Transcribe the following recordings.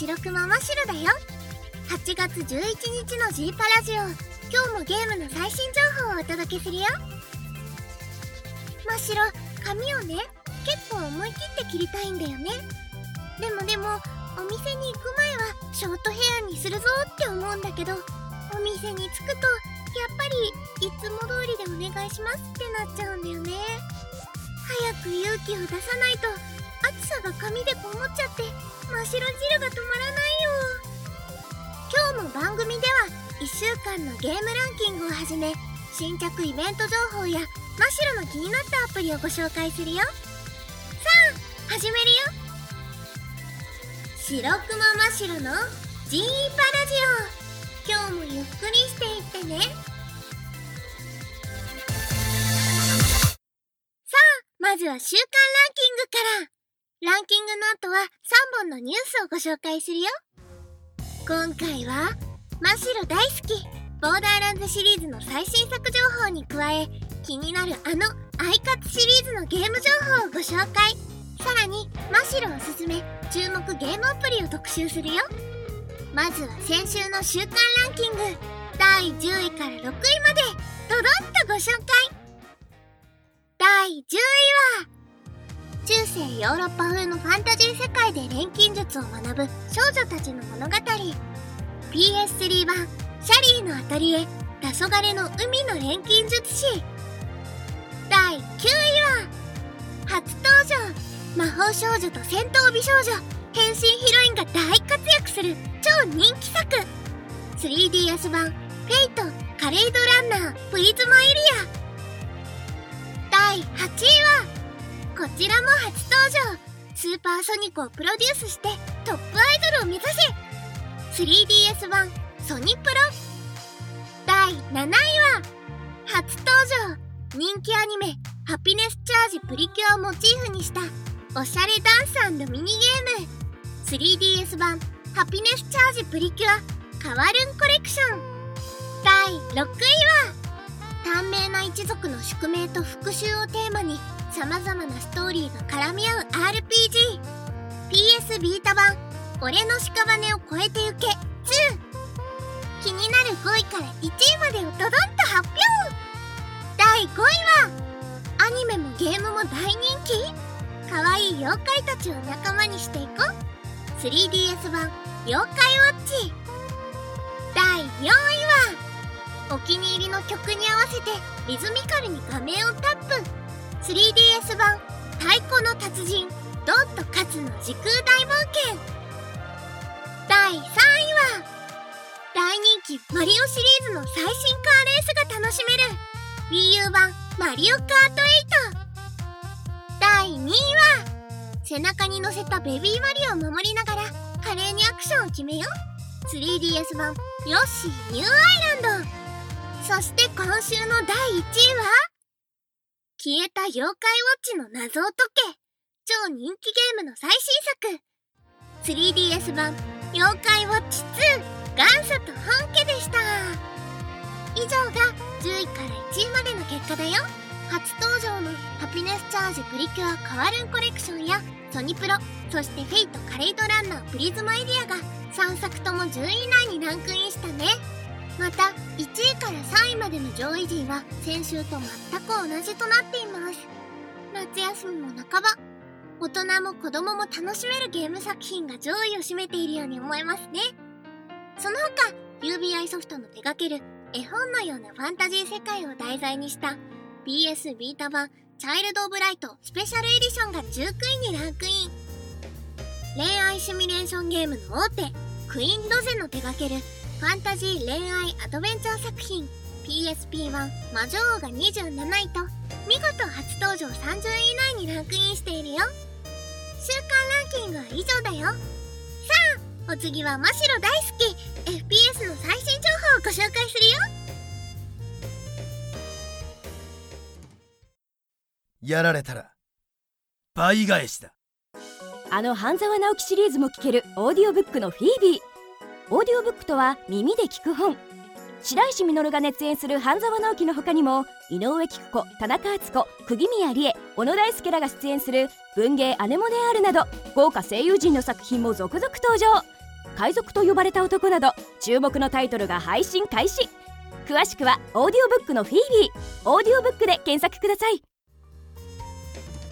白くまましろだよ。8月11日の G パラジオ。今日もゲームの最新情報をお届けするよ。ましろ髪をね結構思い切って切りたいんだよね。でもでもお店に行く前はショートヘアにするぞって思うんだけどお店に着くとやっぱりいつも通りでお願いしますってなっちゃうんだよね。早く勇気を出さないと暑さが髪でこもっちゃって真っ白汁が止まらないよ。今日も番組では1週間のゲームランキングをはじめ新着イベント情報や真っ白の気になったアプリをご紹介するよ。始めるよ。白くま真っ白の G パラジオ。今日もゆっくりしていってね。さあまずは週間ランキングから。ランキングの後は3本のニュースをご紹介するよ。今回は真っ白大好きボーダーランズシリーズの最新作情報に加え気になるあのアイカツシリーズのゲーム情報をご紹介。さらに真っ白おすすめ注目ゲームアプリを特集するよ。まずは先週の週間ランキング。第10位から6位まで。ドドンとご紹介。第10位は中世ヨーロッパ風のファンタジー世界で錬金術を学ぶ少女たちの物語。PS3 版シャリーのアトリエ。黄昏の海の錬金術師。第9位は初登場。魔法少女と戦闘美少女変身ヒロインが大活躍する超人気作。3DS 版 Fate/kaleid liner プリズマイリヤ。第8位はこちらも初登場。スーパーソニコをプロデュースしてトップアイドルを目指せ。3DS 版ソニプロ。第7位は初登場。人気アニメ「ハピネスチャージプリキュア」をモチーフにしたおしゃれダンスミニゲーム 3DS 版「ハピネスチャージプリキュアカワルンコレクション」第6位は短命な一族の宿命と復讐をテーマに様々なストーリーが絡み合う RPG PS ビータ版「俺の屍を越えてゆけ2」気になる5位から1位までをドドンと発表。第5位はアニメもゲームも大人気。かわい妖怪たちを仲間にしていこう。3DS 版「妖怪ウォッチ」第4位はお気に入りの曲に合わせてリズミカルに画面をタップ。3DS 版「太鼓の達人ドンと勝つの時空大冒険」第3位は大人気マリオシリーズの最新カーレースが楽しめる。Wii U 版「マリオカート8」2位は背中に乗せたベビーマリオを守りながら華麗にアクションを決めよ 3DS 版「ヨッシーニューアイランド」そして今週の第1位は消えた妖怪ウォッチの謎を解け。超人気ゲームの最新作。3DS 版妖怪ウォッチ2元祖と本家でした。以上が10位から1位までの結果だよ。初登場のハピネスチャージプリキュかわルンコレクションやソニプロそしてフェイトカレイドライナープリズマイリヤが3作とも10位以内にランクインしたね。また1位から3位までの上位陣は先週と全く同じとなっています。夏休みも半ば。大人も子供も楽しめるゲーム作品が上位を占めているように思えますね。その他 UBI ソフトの手掛ける絵本のようなファンタジー世界を題材にした PS ビータ版チャイルド・オブ・ライトスペシャルエディションが19位にランクイン。恋愛シミュレーションゲームの大手クイーン・ロゼの手掛けるファンタジー恋愛アドベンチャー作品。PSP 版魔女王が27位と見事初登場30位以内にランクインしているよ。週間ランキングは以上だよ。さあお次は真っ白大好き。FPS の最新情報をご紹介するよ。やられたら倍返しだ。あの半沢直樹シリーズも聴けるオーディオブックのフィービー。オーディオブックとは耳で聞く本。白石稔が熱演する半沢直樹の他にも井上貴子田中敦子釘宮理恵小野大輔らが出演する文芸アネモネアールなど豪華声優陣の作品も続々登場。海賊と呼ばれた男など注目のタイトルが配信開始。詳しくはオーディオブックの FeBe。オーディオブックで検索ください。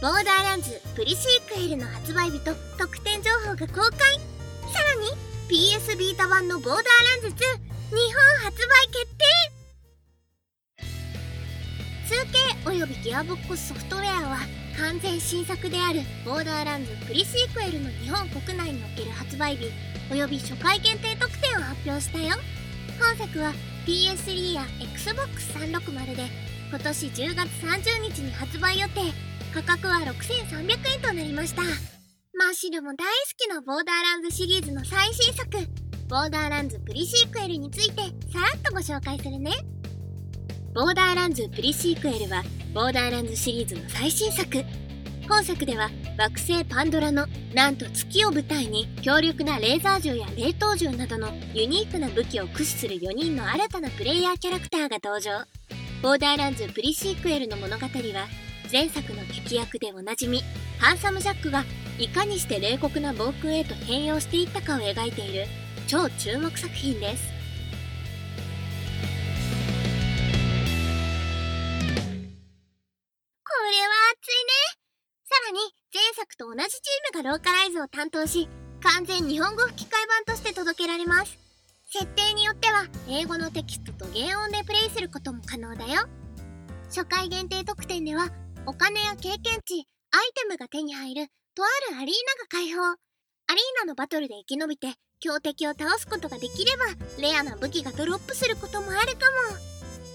ボーダーランズプリシークエルの発売日と特典情報が公開。さらに PS ビータ版のボーダーランズ2日本発売決定。2K およびギアボックスソフトウェアは完全新作であるボーダーランズプリシークエルの日本国内における発売日および初回限定特典を発表したよ。本作は PS3 や XBOX360 で今年10月30日に発売予定。価格は6300円となりました。マッシュルも大好きなボーダーランズシリーズの最新作。ボーダーランズプリシークエルについてさらっとご紹介するね。ボーダーランズプリシークエルはボーダーランズシリーズの最新作。本作では惑星パンドラのなんと月を舞台に強力なレーザー銃や冷凍銃などのユニークな武器を駆使する4人の新たなプレイヤーキャラクターが登場。ボーダーランズプリシークエルの物語は前作の敵役でおなじみハンサム・ジャックがいかにして冷酷な暴君へと変容していったかを描いている超注目作品です。これは熱いね。さらに前作と同じチームがローカライズを担当し完全日本語吹き替え版として届けられます。設定によっては英語のテキストと原音でプレイすることも可能だよ。初回限定特典ではお金や経験値アイテムが手に入るとあるアリーナが開放。アリーナのバトルで生き延びて強敵を倒すことができればレアな武器がドロップすることもあるか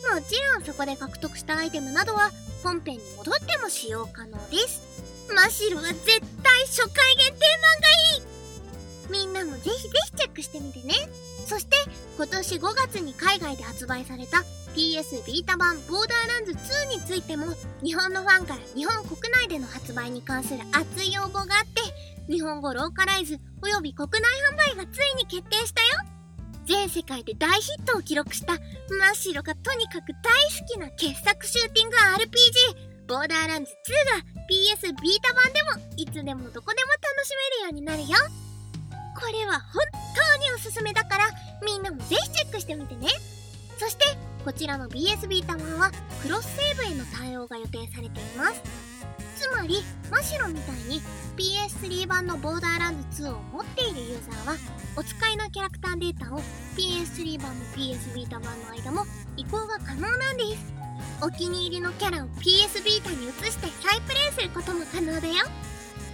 も。もちろんそこで獲得したアイテムなどは本編に戻っても使用可能です。マシルは絶対初回限定版がいい。みんなもぜひぜひチェックしてみてね。そして今年5月に海外で発売された PS ビータ版ボーダーランズ2についても日本のファンから日本国内での発売に関する熱い要望があって日本語ローカライズおよび国内販売がついに決定したよ。全世界で大ヒットを記録したマッシロがとにかく大好きな傑作シューティング RPG ボーダーランズ2が PS ビータ版でもいつでもどこでも楽しめるようになるよ。これは本当におすすめだからみんなもぜひチェックしてみてね。そしてこちらの BS ビータ版はクロスセーブへの対応が予定されています。つまりマシロみたいに PS3 版のボーダーランズ2を持っているユーザーはお使いのキャラクターデータを PS3 版も PS ビータ版の間も移行が可能なんです。お気に入りのキャラを PS ビータに移して再プレイすることも可能だよ。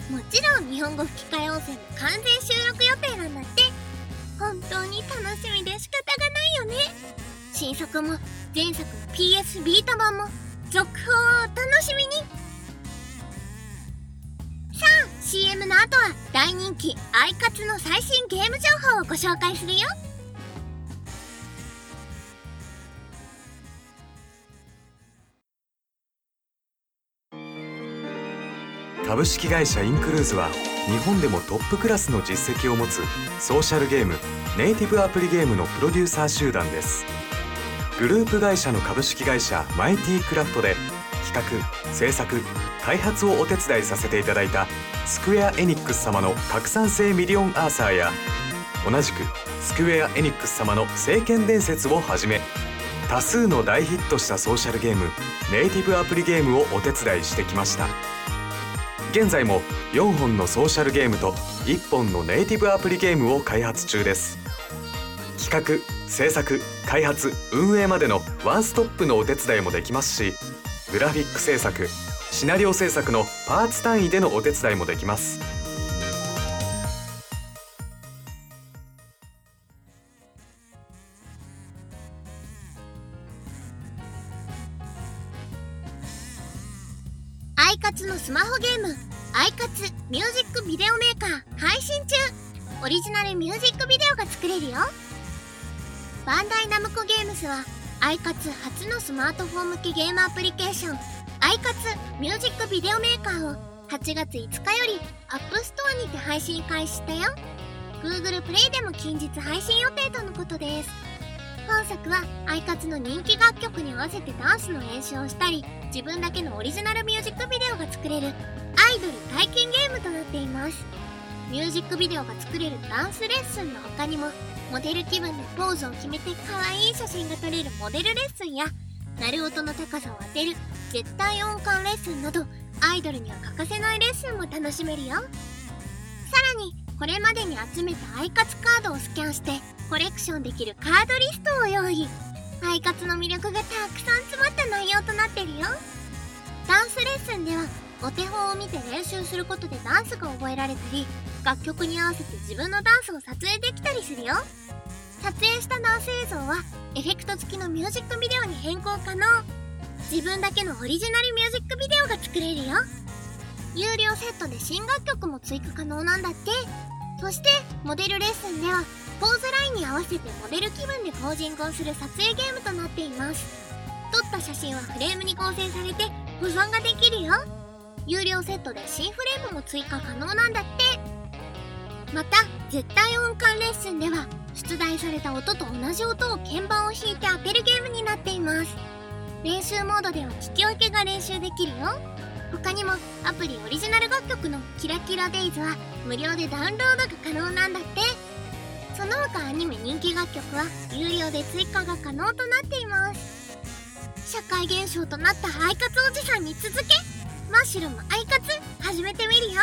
もちろん日本語吹き替え音声も完全収録予定なんだって。本当に楽しみで仕方がないよね。新作も前作 PS ビータ版も続報をお楽しみに。さあ CM の後は大人気アイカツの最新ゲーム情報をご紹介するよ。株式会社インクルーズは日本でもトップクラスの実績を持つソーシャルゲームネイティブアプリゲームのプロデューサー集団です。グループ会社の株式会社マイティクラフトで企画制作開発をお手伝いさせていただいたスクエア・エニックス様の拡散性ミリオンアーサーや同じくスクエア・エニックス様の聖剣伝説をはじめ多数の大ヒットしたソーシャルゲームネイティブアプリゲームをお手伝いしてきました。現在も4本のソーシャルゲームと1本のネイティブアプリゲームを開発中です。企画制作開発運営までのワンストップのお手伝いもできますしグラフィック制作シナリオ制作のパーツ単位でのお手伝いもできます。アイカツのスマホゲームアイカツミュージックビデオメーカー配信中。オリジナルミュージックビデオが作れるよ。バンダイナムコゲームズはアイカツ初のスマートフォン向けゲームアプリケーション。アイカツミュージックビデオメーカーを8月5日より App Store にて配信開始したよ。Google プレイでも近日配信予定とのことです。本作はアイカツの人気楽曲に合わせてダンスの練習をしたり自分だけのオリジナルミュージックビデオが作れるアイドル体験ゲームとなっています。ミュージックビデオが作れるダンスレッスンの他にもモデル気分でポーズを決めて可愛い写真が撮れるモデルレッスンや鳴る音の高さを当てる絶対音感レッスンなどアイドルには欠かせないレッスンも楽しめるよ。さらにこれまでに集めたアイカツカードをスキャンしてコレクションできるカードリストを用意。アイカツの魅力がたくさん詰まった内容となってるよ。ダンスレッスンではお手本を見て練習することでダンスが覚えられたり楽曲に合わせて自分のダンスを撮影できたりするよ。撮影したダンス映像はエフェクト付きのミュージックビデオに変更可能。自分だけのオリジナルミュージックビデオが作れるよ。有料セットで新楽曲も追加可能なんだって。そしてモデルレッスンではポーズラインに合わせてモデル気分でポージングをする撮影ゲームとなっています。撮った写真はフレームに合成されて保存ができるよ。有料セットで新フレームも追加可能なんだって。また絶対音感レッスンでは出題された音と同じ音を鍵盤を弾いて当てるゲームになっています。練習モードでは聞き分けが練習できるよ。他にもアプリオリジナル楽曲の「キラキラデイズは無料でダウンロードが可能なんだって。その他アニメ人気楽曲は有料で追加が可能となっています。社会現象となったアイカツおじさんに続け。マッシュルもアイカツ始めてみるよ。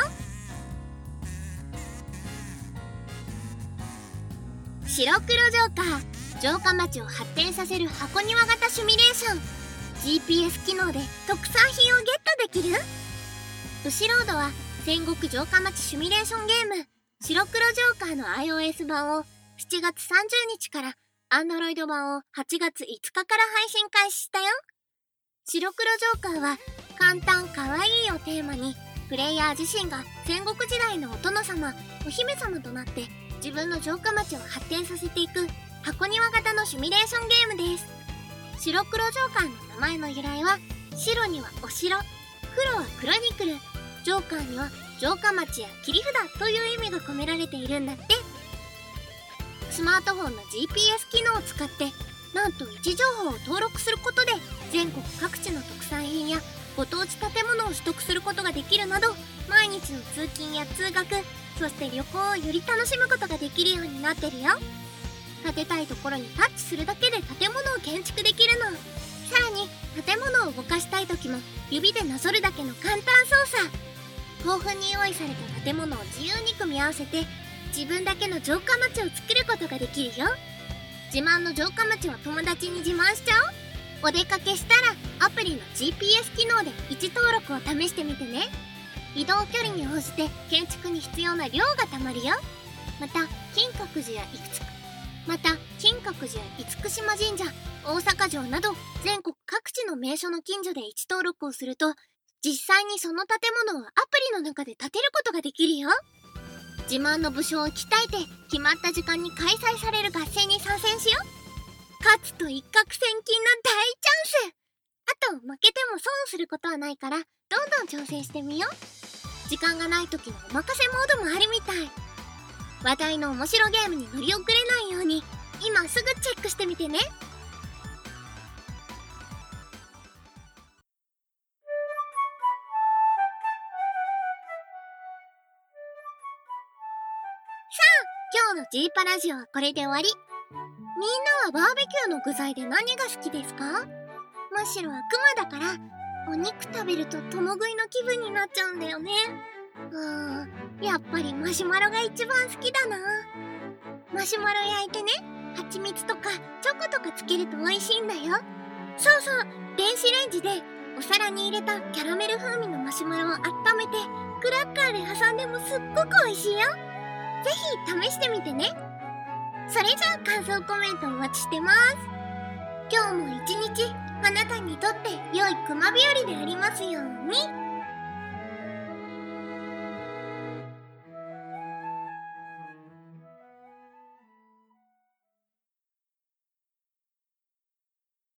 白黒ジョーカー城下町を発展させる箱庭型シミュレーション。GPS 機能で特産品をゲットできる？ウシロードは戦国城下町シミュレーションゲーム。白黒ジョーカーの iOS 版を7月30日から Android 版を8月5日から配信開始したよ。白黒ジョーカーは簡単かわいいをテーマにプレイヤー自身が戦国時代のお殿様お姫様となって自分の城下町を発展させていく箱庭型のシミュレーションゲームです。白黒ジョーカーの名前の由来は白にはお城黒はクロニクルジョーカーには城下町や切り札という意味が込められているんだって。スマートフォンの GPS 機能を使ってなんと位置情報を登録することで全国各地の特産品やご当地建物を取得することができるなど毎日の通勤や通学そして旅行をより楽しむことができるようになってるよ。建てたいところにタッチするだけで建物を建築できるの。さらに建物を動かしたい時も指でなぞるだけの簡単操作。豊富に用意された建物を自由に組み合わせて自分だけの城下町を作ることができるよ。自慢の城下町を友達に自慢しちゃおう。お出かけしたらアプリの GPS 機能で位置登録を試してみてね。移動距離に応じて建築に必要な量がたまるよ。また金閣寺やいくつまた金閣寺や厳島神社大阪城など全国各地の名所の近所で位置登録をすると実際にその建物をアプリの中で建てることができるよ。自慢の武将を鍛えて決まった時間に開催される合戦に参戦しよう。勝つと一攫千金の大チャンス。あと負けても損することはないからどんどん挑戦してみよう。時間がない時のお任せモードもあるみたい。話題の面白ゲームに乗り遅れないように今すぐチェックしてみてね。さあ今日のジーパラジオはこれで終わり。みんなはバーベキューの具材で何が好きですか？マシロはクマだから、お肉食べると共食いの気分になっちゃうんだよね。うん、やっぱりマシュマロが一番好きだな。マシュマロ焼いてね、蜂蜜とかチョコとかつけると美味しいんだよ。そうそう、電子レンジでお皿に入れたキャラメル風味のマシュマロを温めて、クラッカーで挟んでもすっごく美味しいよ。ぜひ試してみてね。それじゃあ感想コメントお待ちしてます。今日も一日あなたにとって良い熊日和でありますように。